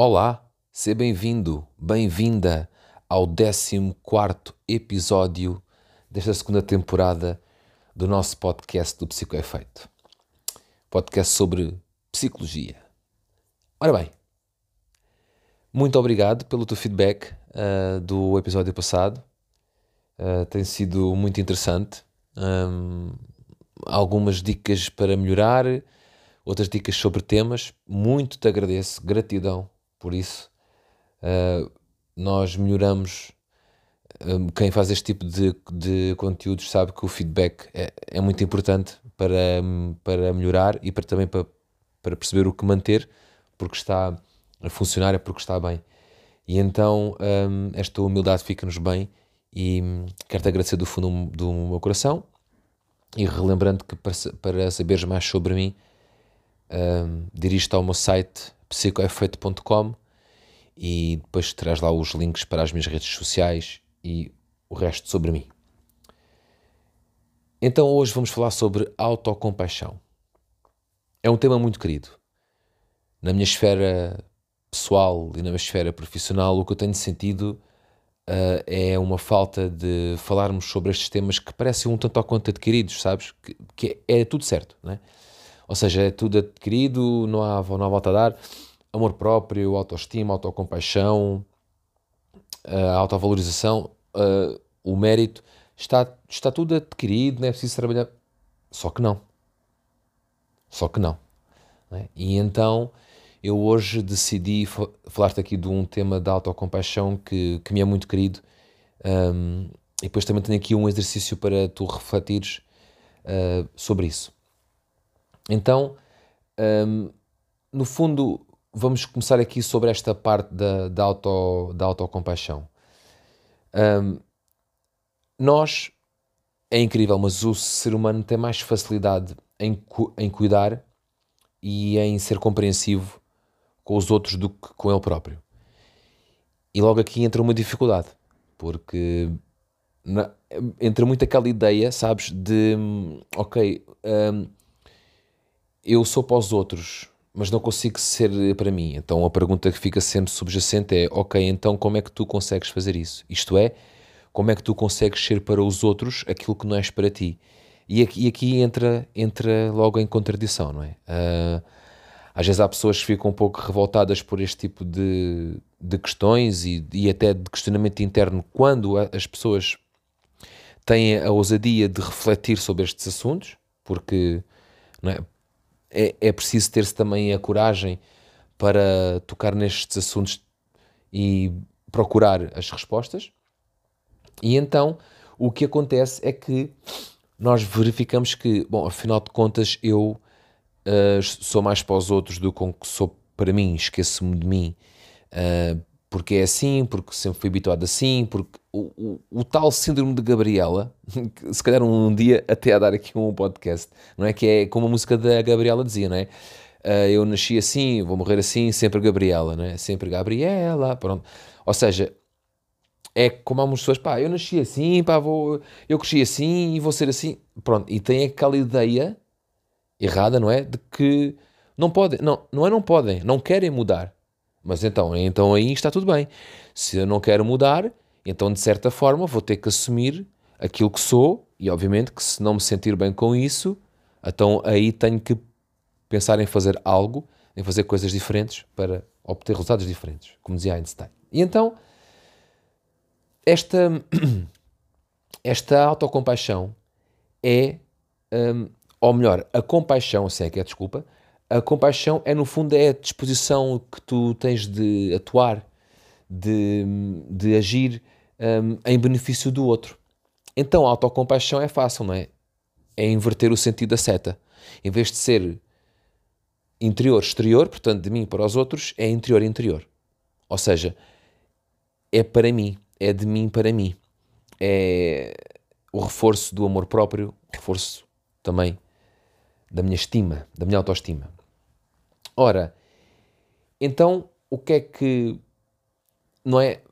Olá, seja bem-vindo, bem-vinda ao 14 episódio desta segunda temporada do nosso podcast do Psicoefeito. Podcast sobre psicologia. Ora bem, muito obrigado pelo teu feedback uh, do episódio passado. Uh, tem sido muito interessante. Um, algumas dicas para melhorar, outras dicas sobre temas. Muito te agradeço, gratidão por isso. Uh, nós melhoramos. Um, quem faz este tipo de, de conteúdos sabe que o feedback é, é muito importante para, para melhorar e para, também para, para perceber o que manter, porque está a funcionar, é porque está bem. E então um, esta humildade fica-nos bem e quero-te agradecer do fundo do meu coração e relembrando que para, para saberes mais sobre mim, um, dirige-te ao meu site psicoefeito.com e depois terás lá os links para as minhas redes sociais e o resto sobre mim. Então hoje vamos falar sobre autocompaixão. É um tema muito querido. Na minha esfera pessoal e na minha esfera profissional, o que eu tenho sentido uh, é uma falta de falarmos sobre estes temas que parecem um tanto ao quanto adquiridos, sabes? Que, que é, é, tudo certo, né? Ou seja, é tudo adquirido, não há, não há volta a dar. Amor próprio, autoestima, autocompaixão, a autovalorização, uh, o mérito, está, está tudo adquirido, não é preciso trabalhar. Só que não. Só que não. né? E então eu hoje decidi falar-te aqui de um tema da autocompaixão que, que me é muito querido. Um, e depois também tenho aqui um exercício para tu refletires uh, sobre isso. Então, um, no fundo, vamos começar aqui sobre esta parte da, da, auto, da autocompaixão. Um, nós, é incrível, mas o ser humano tem mais facilidade em, em cuidar e em ser compreensivo com os outros do que com ele próprio. E logo aqui entra uma dificuldade, porque na, entra muito aquela ideia, sabes, de ok, um, eu sou para os outros, mas não consigo ser para mim. Então a pergunta que fica sempre subjacente é: ok, então como é que tu consegues fazer isso? Isto é, como é que tu consegues ser para os outros aquilo que não és para ti? E aqui, e aqui entra, entra logo em contradição, não é? Uh, às vezes há pessoas que ficam um pouco revoltadas por este tipo de, de questões e, e até de questionamento interno quando as pessoas têm a ousadia de refletir sobre estes assuntos, porque é? É, é preciso ter-se também a coragem para tocar nestes assuntos e procurar as respostas. E então o que acontece é que nós verificamos que, bom, afinal de contas, eu uh, sou mais para os outros do que sou para mim, esqueço-me de mim, uh, porque é assim, porque sempre fui habituado assim, porque o, o, o, tal síndrome de Gabriela, se calhar um dia até a dar aqui um podcast, não é? Que é como a música da Gabriela dizia, não é? Uh, eu nasci assim, vou morrer assim, sempre Gabriela, não é? Sempre Gabriela, pronto. Ou seja, é como muitas pessoas, pá, eu nasci assim, pá, vou, eu cresci assim e vou ser assim, pronto. E tem aquela ideia errada, não é? De que não podem, não, não é não podem, não querem mudar. Mas então, então aí está tudo bem. Se eu não quero mudar, então de certa forma vou ter que assumir aquilo que sou e obviamente que se não me sentir bem com isso, então aí tenho que pensar em fazer algo, em fazer coisas diferentes para obter resultados diferentes, como dizia Einstein. E então esta esta autocompaixão é um, ou melhor, a compaixão, se é que é desculpa, a compaixão é no fundo é a disposição que tu tens de atuar, de, de agir um, em benefício do outro. Então a autocompaixão é fácil, não é? É inverter o sentido da seta. Em vez de ser interior-exterior, portanto de mim para os outros, é interior-interior. Ou seja, é para mim, é de mim para mim. É o reforço do amor próprio, reforço também da minha estima, da minha autoestima. Ora, então o que é que não é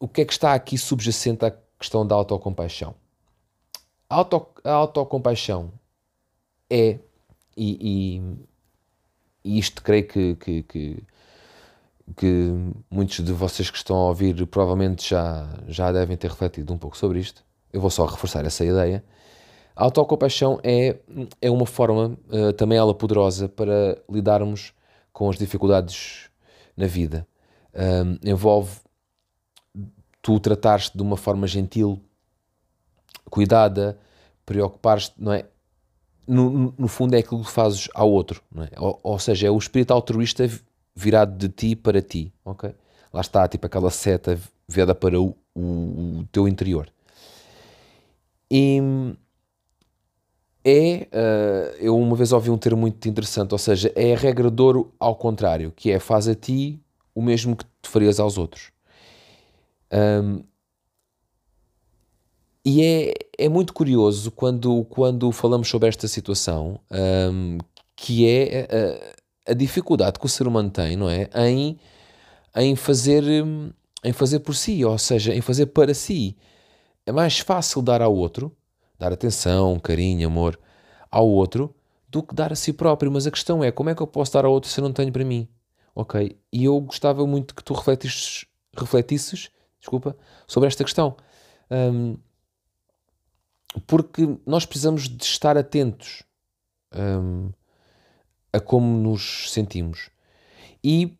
o que é que está aqui subjacente à questão da autocompaixão? A, auto, a autocompaixão é, e, e, e, isto creio que, que, que, que muitos de vocês que estão a ouvir provavelmente já, já devem ter refletido um pouco sobre isto. Eu vou só reforçar essa ideia. A autocompaixão é, é uma forma, uh, também ela poderosa, para lidarmos com as dificuldades na vida. Envolve tu tratares-te de uma forma gentil, cuidada, preocupares-te, não é? No, no, fundo é aquilo que fazes ao outro, não é? Ou, ou, seja, é o espírito altruísta virado de ti para ti, ok? Lá está, tipo aquela seta virada para o, o, o teu interior. E é, uh, eu uma vez ouvi um termo muito interessante, ou seja, é a regra de ouro ao contrário, que é faz a ti o mesmo que tu farias aos outros. Um, e é, é muito curioso quando, quando falamos sobre esta situação, um, que é a, a, dificuldade que o ser humano tem, não é? Em, em, fazer, em fazer por si, ou seja, em fazer para si. É mais fácil dar ao outro, dar atenção, carinho, amor ao outro, do que dar a si próprio. Mas a questão é, como é que eu posso dar ao outro se eu não tenho para mim? Ok? E eu gostava muito que tu refletisses, refletisses desculpa, sobre esta questão. Um, porque nós precisamos de estar atentos um, a como nos sentimos. E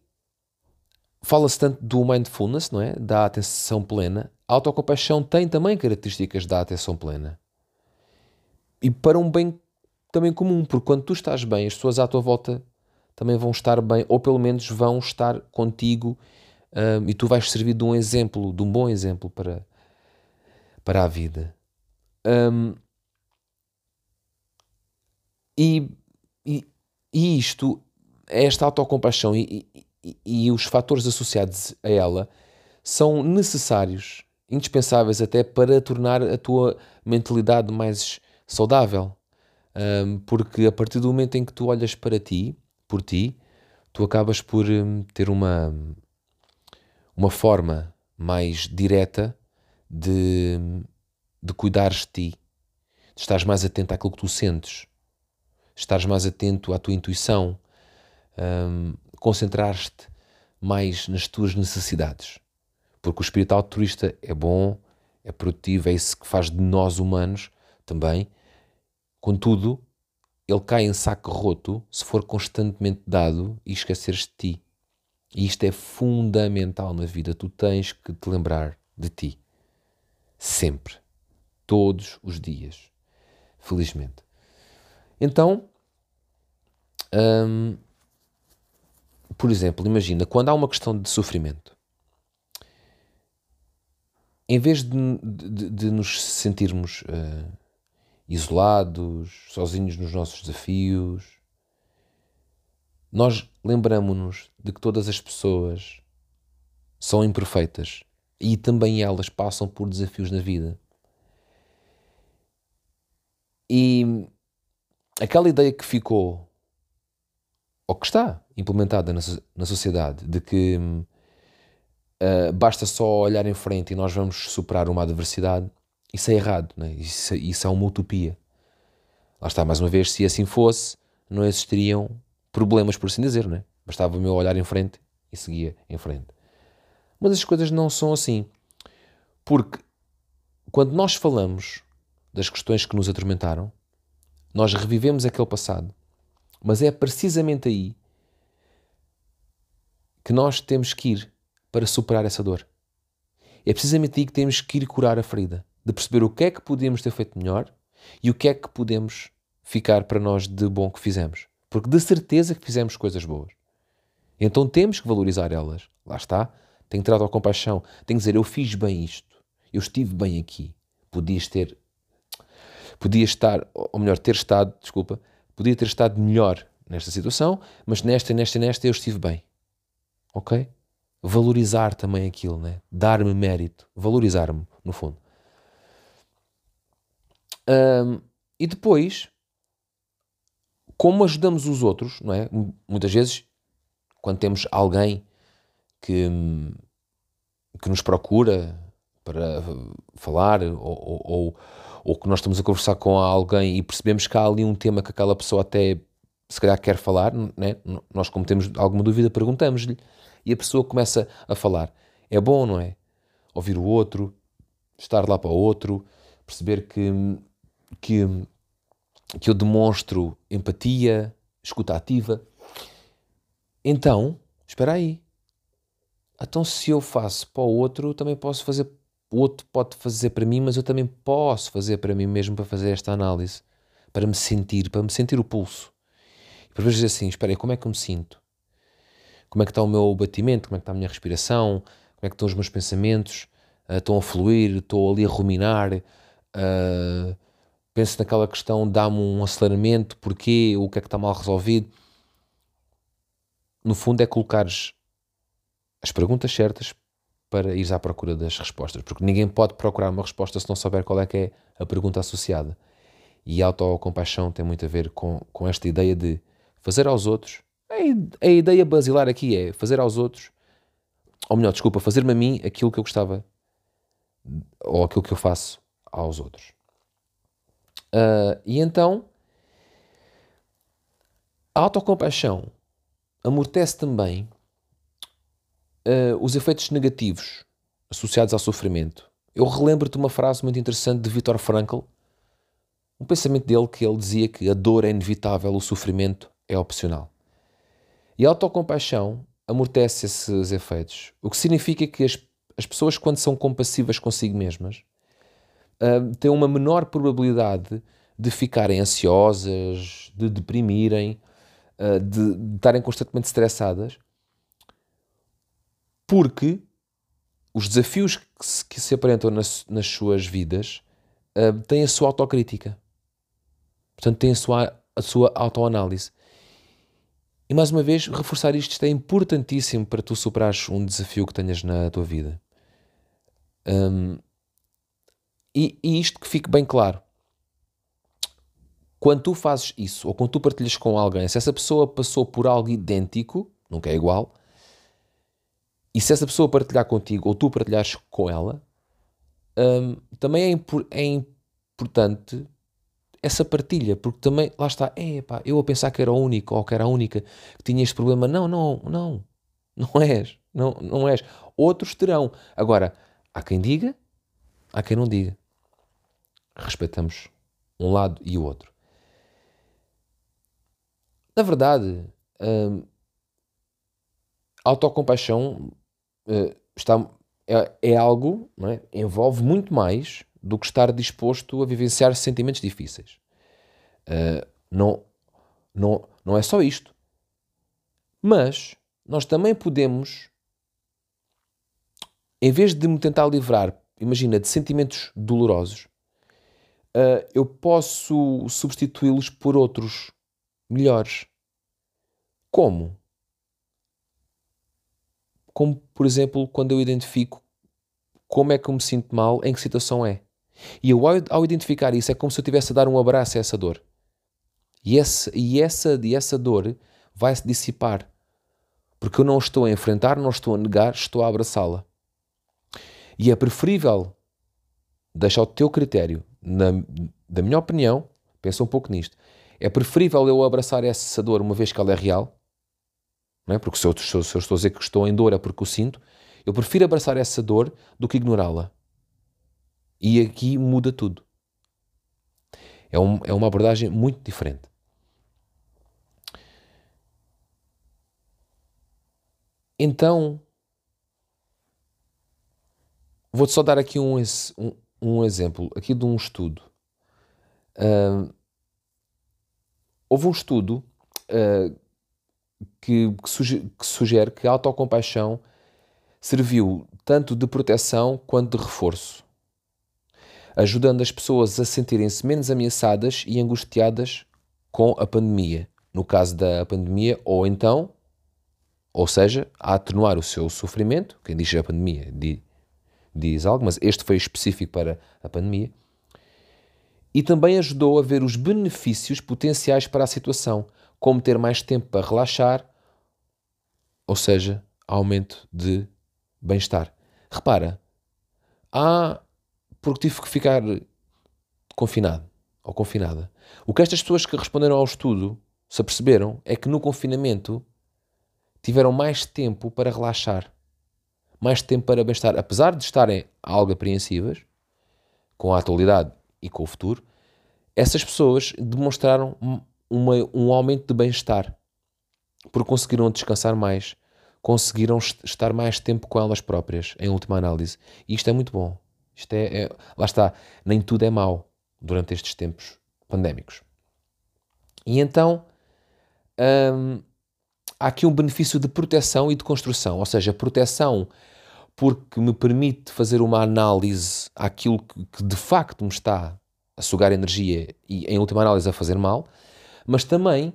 fala-se tanto do mindfulness, não é? Da atenção plena. A autocompaixão tem também características da atenção plena. E para um bem também comum, porque quando tu estás bem, as pessoas à tua volta também vão estar bem, ou pelo menos vão estar contigo um, e tu vais servir de um exemplo, de um bom exemplo para, para a vida. Um, e, e, e, isto, esta autocompaixão e, e, e os fatores associados a ela são necessários, indispensáveis até para tornar a tua mentalidade mais saudável. Um, porque a partir do momento em que tu olhas para ti, por ti, tu acabas por um, ter uma, uma forma mais direta de, de cuidares de ti, de estares mais atento àquilo que tu sentes, estares mais atento à tua intuição, um, concentrar-te mais nas tuas necessidades. Porque o espírito altruísta é bom, é produtivo, é isso que faz de nós humanos também. Contudo, ele cai em saco roto se for constantemente dado e esqueceres de ti. E isto é fundamental na vida. Tu tens que te lembrar de ti. Sempre. Todos os dias. Felizmente. Então, hum, por exemplo, imagina, quando há uma questão de sofrimento, em vez de, de, de nos sentirmos uh, isolados, sozinhos nos nossos desafios, nós lembramos-nos de que todas as pessoas são imperfeitas e também elas passam por desafios na vida. E aquela ideia que ficou, ou que está implementada na, na sociedade, de que uh, basta só olhar em frente e nós vamos superar uma adversidade, isso é errado, né? isso, isso é uma utopia. Lá está, mais uma vez, se assim fosse, não existiriam problemas, por assim dizer, né? Bastava o meu olhar em frente e seguia em frente. Mas as coisas não são assim. Porque quando nós falamos das questões que nos atormentaram, nós revivemos aquele passado. Mas é precisamente aí que nós temos que ir para superar essa dor. É precisamente aí que temos que ir curar a ferida, de perceber o que é que podemos ter feito melhor e o que é que podemos ficar para nós de bom que fizemos. Porque de certeza que fizemos coisas boas. Então temos que valorizar elas. Lá está. Tenho que a compaixão. Tenho que dizer, eu fiz bem isto. Eu estive bem aqui. Podias ter... Podia estar, ou melhor, ter estado, desculpa, podia ter estado melhor nesta situação, mas nesta, nesta, nesta eu estive bem. Ok? Valorizar também aquilo, né? Dar-me mérito. Valorizar-me, no fundo. Um, e depois, como ajudamos os outros, não é? Muitas vezes, quando temos alguém que, que nos procura para falar, ou, ou, ou, que nós estamos a conversar com alguém e percebemos que há ali um tema que aquela pessoa até se calhar quer falar, né? nós, como temos alguma dúvida, perguntamos-lhe e a pessoa começa a falar. É bom, não é? Ouvir o outro, estar lá para o outro, perceber que, que, que eu demonstro empatia, escuta ativa. Então, espera aí. Então, se eu faço para o outro, também posso fazer. O outro pode fazer para mim, mas eu também posso fazer para mim mesmo para fazer esta análise, para me sentir, para me sentir o pulso. E por vezes assim, espera aí, como é que eu me sinto? Como é que está o meu batimento? Como é que está a minha respiração? Como é que estão os meus pensamentos? Uh, estão a fluir? Estou ali a ruminar? Uh, penso naquela questão, dá-me um aceleramento, porquê? O que é que está mal resolvido? No fundo é colocares as perguntas certas para ires à procura das respostas, porque ninguém pode procurar uma resposta se não souber qual é que é a pergunta associada. E a autocompaixão tem muito a ver com, com esta ideia de fazer aos outros. A, a ideia basilar aqui é fazer aos outros, ou melhor, desculpa, fazer-me a mim aquilo que eu gostava, ou aquilo que eu faço aos outros. Uh, e então, a autocompaixão amortece também uh, os efeitos negativos associados ao sofrimento. Eu relembro-te uma frase muito interessante de Viktor Frankl, um pensamento dele que ele dizia que a dor é inevitável, o sofrimento é opcional. E a autocompaixão amortece esses efeitos, o que significa que as, as pessoas, quando são compassivas consigo mesmas, uh, têm uma menor probabilidade de ficarem ansiosas, de deprimirem, uh, de, de estarem constantemente estressadas, porque os desafios que se, que se aparentam nas, nas, suas vidas uh, têm a sua autocrítica. Portanto, têm a sua, a sua autoanálise. E mais uma vez, reforçar isto, isto é importantíssimo para tu superares um desafio que tenhas na tua vida. Um, e, e, isto que fique bem claro. Quando tu fazes isso, ou quando tu partilhas com alguém, se essa pessoa passou por algo idêntico, nunca é igual, e se essa pessoa partilhar contigo ou tu partilhares com ela, um, também é, impor, é, importante essa partilha, porque também, lá está, é pá, eu a pensar que era o único ou que era a única que tinha este problema. Não, não, não, não és, não, não és. Outros terão. Agora, há quem diga, há quem não diga. Respeitamos um lado e o outro. Na verdade, hum, autocompaixão uh, está, é, é algo, é? envolve muito mais do que estar disposto a vivenciar sentimentos difíceis. Uh, não, não, não é só isto. Mas nós também podemos, em vez de me tentar livrar, imagina, de sentimentos dolorosos, uh, eu posso substituí-los por outros melhores. Como? como por exemplo quando eu identifico como é que eu me sinto mal, em que situação é. E eu, ao, identificar isso, é como se eu estivesse a dar um abraço a essa dor. E, esse, e, essa, e essa dor vai se dissipar. Porque eu não estou a enfrentar, não estou a negar, estou a abraçá-la. E é preferível, deixar o teu critério, na, da minha opinião, pensa um pouco nisto, é preferível eu abraçar essa dor uma vez que ela é real, não é? porque se eu, se eu estou a dizer que estou em dor é porque o sinto, eu prefiro abraçar essa dor do que ignorá-la. E aqui muda tudo. É, um, é uma abordagem muito diferente. Então, vou-te só dar aqui um, um, um, exemplo, aqui de um estudo. Uh, houve um estudo uh, que, que, suge, que sugere que a autocompaixão serviu tanto de proteção quanto de reforço, ajudando as pessoas a sentirem-se menos ameaçadas e angustiadas com a pandemia, no caso da pandemia, ou então, ou seja, a atenuar o seu sofrimento, quem diz a pandemia diz, diz algo, mas este foi específico para a pandemia, e também ajudou a ver os benefícios potenciais para a situação, como ter mais tempo para relaxar, ou seja, aumento de bem-estar. Repara, há porque tive que ficar confinado ou confinada. O que estas pessoas que responderam ao estudo se aperceberam, é que no confinamento tiveram mais tempo para relaxar, mais tempo para bem-estar. Apesar de estarem algo apreensivas com a atualidade e com o futuro, essas pessoas demonstraram uma, um aumento de bem-estar porque conseguiram descansar mais, conseguiram estar mais tempo com elas próprias, em última análise. E isto é muito bom. Isto é, é lá está, nem tudo é mau durante estes tempos pandémicos. E então hum, há aqui um benefício de proteção e de construção, ou seja, proteção porque me permite fazer uma análise àquilo que, de facto me está a sugar energia e, em última análise, a fazer mal, mas também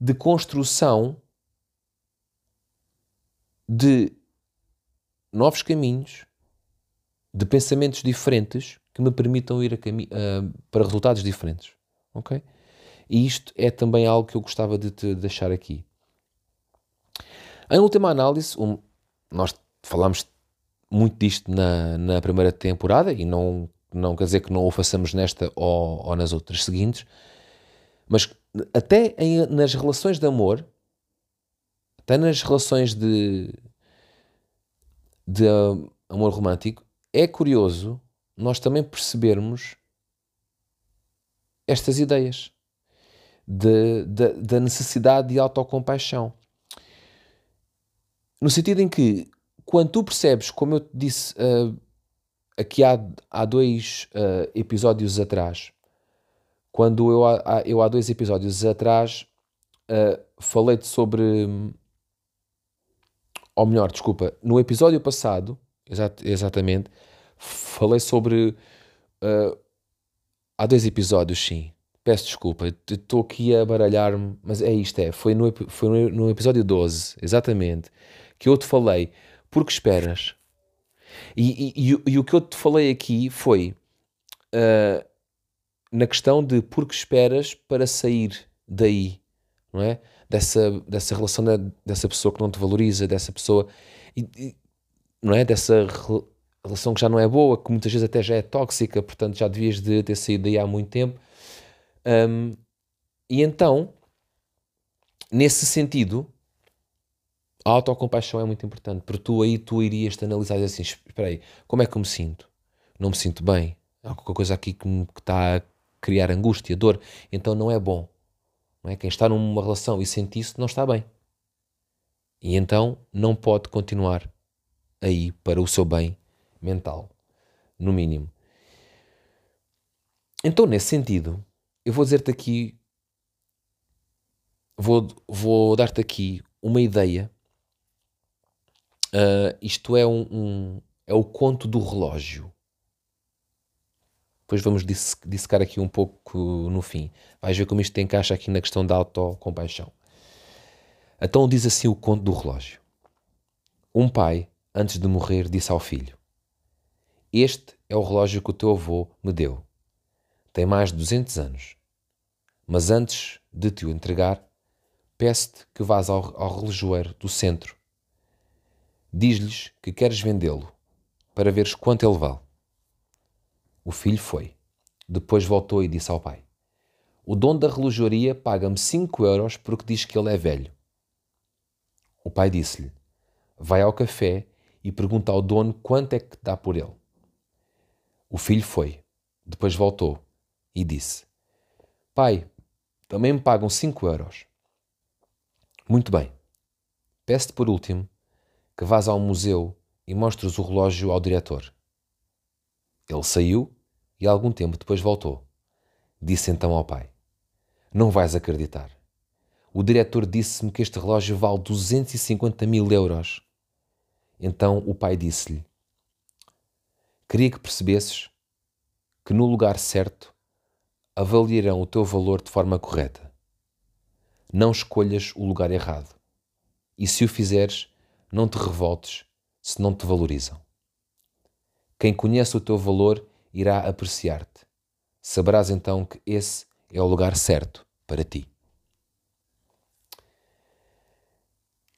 de construção de novos caminhos, de pensamentos diferentes que me permitam ir uh, para resultados diferentes. Ok? E isto é também algo que eu gostava de te deixar aqui. Em última análise, um, nós falamos muito disto na, na primeira temporada e não, não quer dizer que não o façamos nesta ou, ou nas outras seguintes, mas até em, nas relações de amor, até nas relações de, de amor romântico, é curioso nós também percebermos estas ideias de, de, da necessidade de autocompaixão. No sentido em que, quando tu percebes, como eu te disse uh, aqui há, há dois uh, episódios atrás, quando eu, eu há dois episódios atrás uh, falei-te sobre. Ou melhor, desculpa, no episódio passado, exat, exatamente, falei sobre. Uh, há dois episódios, sim. Peço desculpa, estou aqui a baralhar-me, mas é isto, é. Foi no, foi no episódio 12, exatamente, que eu te falei, porque esperas. E, e, e, e o que eu te falei aqui foi. Uh, na questão de por que esperas para sair daí, não é? Dessa, dessa relação, da, dessa pessoa que não te valoriza, dessa pessoa, não é? Dessa relação que já não é boa, que muitas vezes até já é tóxica, portanto já devias de ter saído daí há muito tempo. Um, e então, nesse sentido, a autocompaixão é muito importante, porque tu aí tu irias te analisar assim, espera aí, como é que eu me sinto? Não me sinto bem? Há qualquer coisa aqui que, me, está criar angústia, dor, então não é bom. Não é? Quem está numa relação e sente isso não está bem. E então não pode continuar aí para o seu bem mental, no mínimo. Então, nesse sentido, eu vou dizer-te aqui, vou, vou dar-te aqui uma ideia. Uh, isto é um, um, é o conto do relógio. Depois vamos dissecar aqui um pouco no fim. Vais ver como isto encaixa aqui na questão da autocompaixão. Então diz assim o conto do relógio. Um pai, antes de morrer, disse ao filho: Este é o relógio que o teu avô me deu. Tem mais de 200 anos. Mas antes de te o entregar, peço-te que vás ao, ao relojoeiro do centro. Diz-lhes que queres vendê-lo, para veres quanto ele vale. O filho foi. Depois voltou e disse ao pai: O dono da relojoaria paga-me 5 euros porque diz que ele é velho. O pai disse-lhe: Vai ao café e pergunta ao dono quanto é que dá por ele. O filho foi. Depois voltou e disse: Pai, também me pagam 5 euros. Muito bem. Peço-te por último que vás ao museu e mostres o relógio ao diretor. Ele saiu e algum tempo depois voltou. Disse então ao pai: Não vais acreditar. O diretor disse-me que este relógio vale 250 mil euros. Então o pai disse-lhe: Queria que percebesses que no lugar certo avaliarão o teu valor de forma correta. Não escolhas o lugar errado. E se o fizeres, não te revoltes se não te valorizam. Quem conhece o teu valor irá apreciar-te. Saberás então que esse é o lugar certo para ti.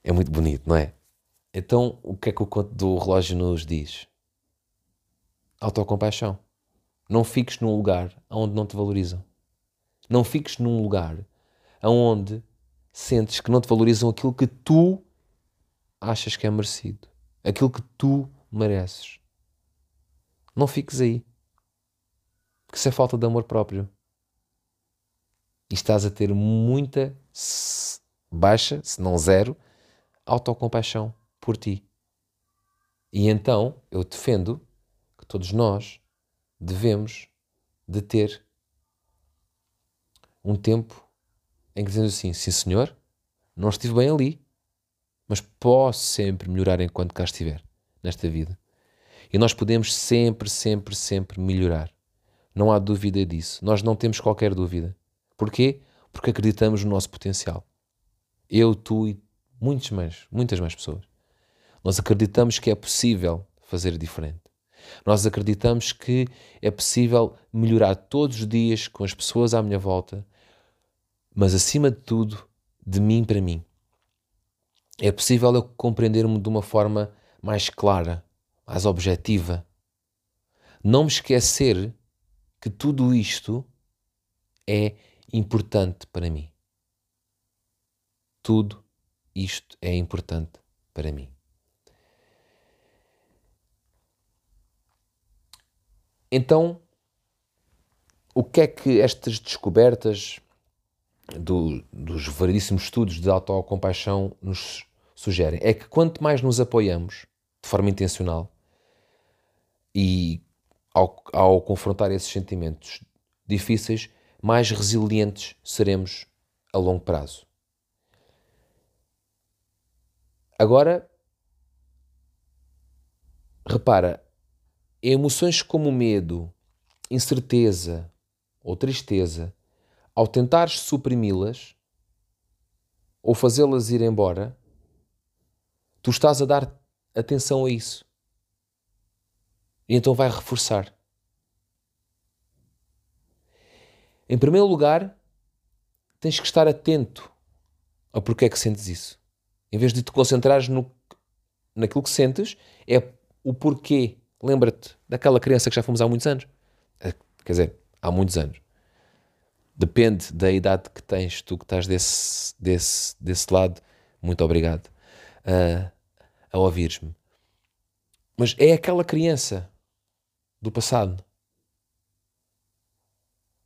É muito bonito, não é? Então, o que é que o conto do relógio nos diz? Autocompaixão. Não fiques num lugar onde não te valorizam. Não fiques num lugar onde sentes que não te valorizam aquilo que tu achas que é merecido, aquilo que tu mereces. Não fiques aí. Porque isso é falta de amor próprio. E estás a ter muita baixa, se não zero, autocompaixão por ti. E então eu defendo que todos nós devemos de ter um tempo em que dizemos assim, sim senhor, não estive bem ali, mas posso sempre melhorar enquanto cá estiver, nesta vida. E nós podemos sempre, sempre, sempre melhorar. Não há dúvida disso. Nós não temos qualquer dúvida. Porquê? Porque acreditamos no nosso potencial. Eu, tu e muitos mais, muitas mais pessoas. Nós acreditamos que é possível fazer diferente. Nós acreditamos que é possível melhorar todos os dias com as pessoas à minha volta, mas acima de tudo, de mim para mim. É possível eu compreender-me de uma forma mais clara, mais objetiva. Não me esquecer que tudo isto é importante para mim. Tudo isto é importante para mim. Então, o que é que estas descobertas do, dos variedíssimos estudos de autocompaixão nos sugerem? É que quanto mais nos apoiamos de forma intencional e ao, ao confrontar esses sentimentos difíceis, mais resilientes seremos a longo prazo. Agora, repara, emoções como medo, incerteza ou tristeza, ao tentares suprimi-las ou fazê-las ir embora, tu estás a dar atenção a isso. E então vai reforçar. Em primeiro lugar, tens que estar atento a porquê é que sentes isso. Em vez de te concentrares no, naquilo que sentes, é o porquê Lembra-te daquela criança que já fomos há muitos anos. Eh, quer dizer, há muitos anos. Depende da idade que tens, tu que estás desse, desse, desse lado. Muito obrigado uh, a ouvires-me. Mas é aquela criança do passado.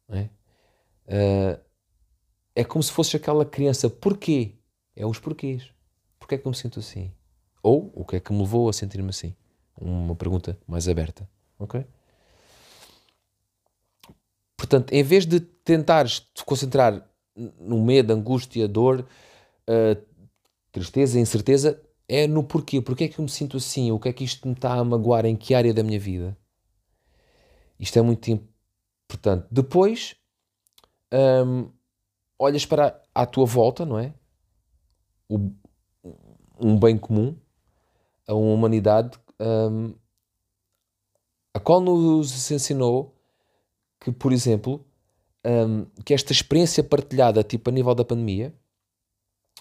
É? Uh, é como se fosse aquela criança. Porquê? É os porquês. Porquê é que eu me sinto assim? Ou o que é que me levou a sentir-me assim? uma pergunta mais aberta. Ok? Portanto, em vez de tentares te concentrar no medo, angústia, dor, uh, tristeza, incerteza, é no porquê. Porquê é que eu me sinto assim? O que é que isto me está a magoar? Em que área da minha vida? Isto é muito importante. Depois, um, olhas para a, tua volta, não é? O, um bem comum, a uma humanidade um, a qual nos ensinou que, por exemplo, um, que esta experiência partilhada, tipo a nível da pandemia,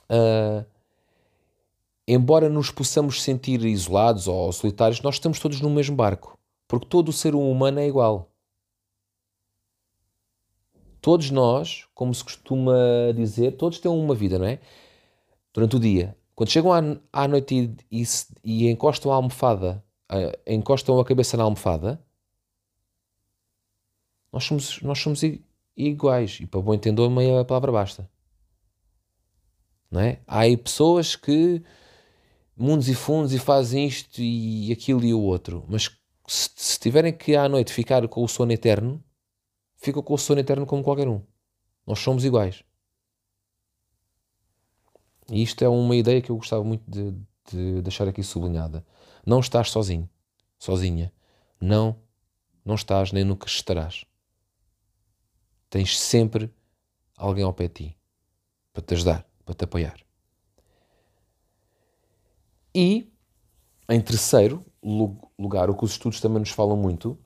uh, embora nos possamos sentir isolados ou solitários, nós estamos todos no mesmo barco, porque todo o ser humano é igual. Todos nós, como se costuma dizer, todos têm uma vida, não é? Durante o dia. Quando chegam à, noite e, e, e, encostam a almofada, encostam a cabeça na almofada, nós somos, nós somos iguais. E para bom entender, meia palavra basta. Não é? Há aí pessoas que mundos e fundos e fazem isto e aquilo e o outro, mas se, se tiverem que à noite ficar com o sono eterno, ficam com o sono eterno como qualquer um. Nós somos iguais. E isto é uma ideia que eu gostava muito de, de deixar aqui sublinhada. Não estás sozinho, sozinha. Não, não estás nem nunca estarás. Tens sempre alguém ao pé de ti para te ajudar, para te apoiar. E, em terceiro lugar, o que os estudos também nos falam muito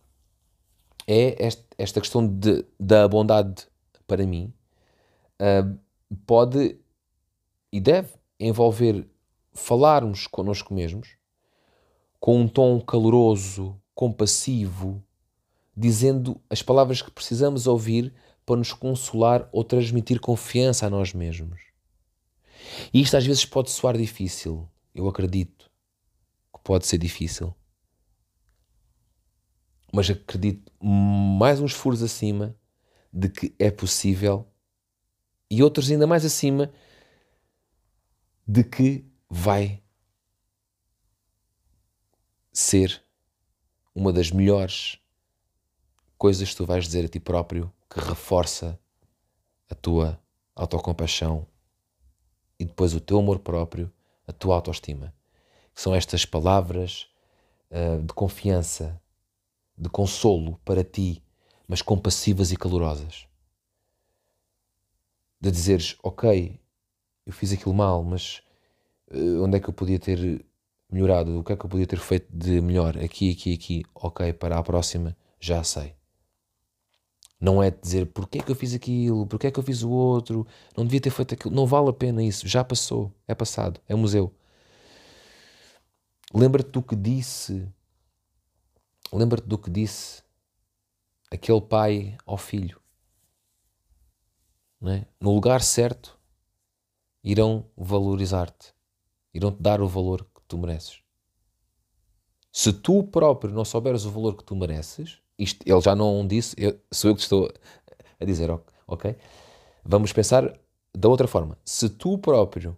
é esta questão de, da bondade para mim. Uh, pode e deve envolver falarmos connosco mesmos com um tom caloroso, compassivo, dizendo as palavras que precisamos ouvir para nos consolar ou transmitir confiança a nós mesmos. E isto às vezes pode soar difícil. Eu acredito que pode ser difícil. Mas acredito mais uns furos acima de que é possível e outros ainda mais acima de que vai ser uma das melhores coisas que tu vais dizer a ti próprio que reforça a tua autocompaixão e depois o teu amor próprio, a tua autoestima. Que são estas palavras uh, de confiança, de consolo para ti, mas compassivas e calorosas. De dizeres, ok, eu fiz aquilo mal, mas uh, onde é que eu podia ter melhorado? O que é que eu podia ter feito de melhor? Aqui, aqui, aqui. Ok, para a próxima, já sei. Não é dizer porque é que eu fiz aquilo, porque é que eu fiz o outro, não devia ter feito aquilo. Não vale a pena isso, já passou, é passado, é museu. Lembra-te do que disse, lembra-te do que disse aquele pai ao filho. É? No lugar certo, irão valorizar-te, irão-te dar o valor que tu mereces. Se tu próprio não souberes o valor que tu mereces, isto, ele já não disse, eu, sou eu que estou a dizer, ok? Vamos pensar da outra forma. Se tu próprio,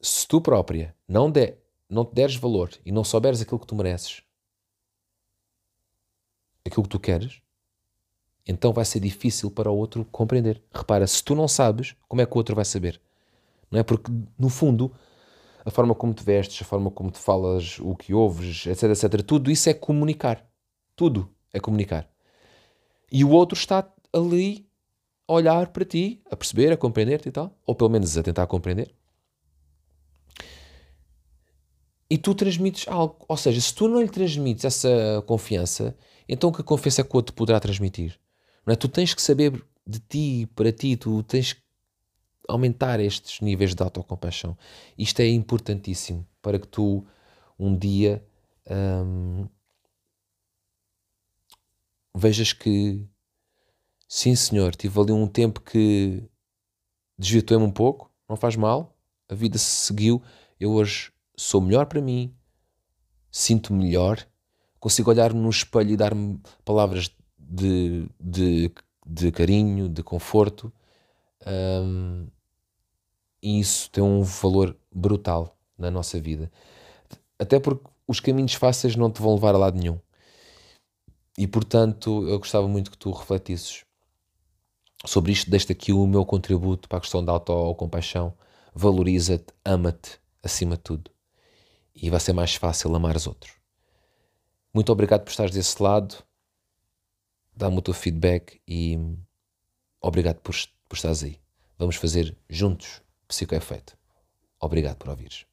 se tu própria não, de, não te deres valor e não souberes aquilo que tu mereces, aquilo que tu queres, então vai ser difícil para o outro compreender. Repara, se tu não sabes, como é que o outro vai saber? Não é? Porque, no fundo, a forma como te vestes, a forma como te falas, o que ouves, etc, etc. Tudo isso é comunicar. Tudo é comunicar. E o outro está ali a olhar para ti, a perceber, a compreender-te e tal, ou pelo menos a tentar compreender. E tu transmites algo. Ou seja, se tu não lhe transmites essa confiança, então que confiança é que o outro poderá transmitir? Não é? Tu tens que saber de ti, para ti, tu tens que aumentar estes níveis de autocompaixão. Isto é importantíssimo para que tu um dia hum, vejas que sim senhor, tive ali um tempo que desvirtuei-me um pouco, não faz mal, a vida se seguiu, eu hoje sou melhor para mim, sinto-me melhor, consigo olhar no espelho e dar-me palavras de, de, de carinho, de conforto. Um, e isso tem um valor brutal na nossa vida. Até porque os caminhos fáceis não te vão levar a lado nenhum. E portanto, eu gostava muito que tu refletisses sobre isto. Deste aqui o meu contributo para a questão da autocompaixão. Valoriza-te, ama-te acima de tudo. E vai ser mais fácil amar os outros. Muito obrigado por estares desse lado. Dá-me o teu feedback e obrigado por, por estares aí. Vamos fazer juntos Psicoefeito. Obrigado por ouvires.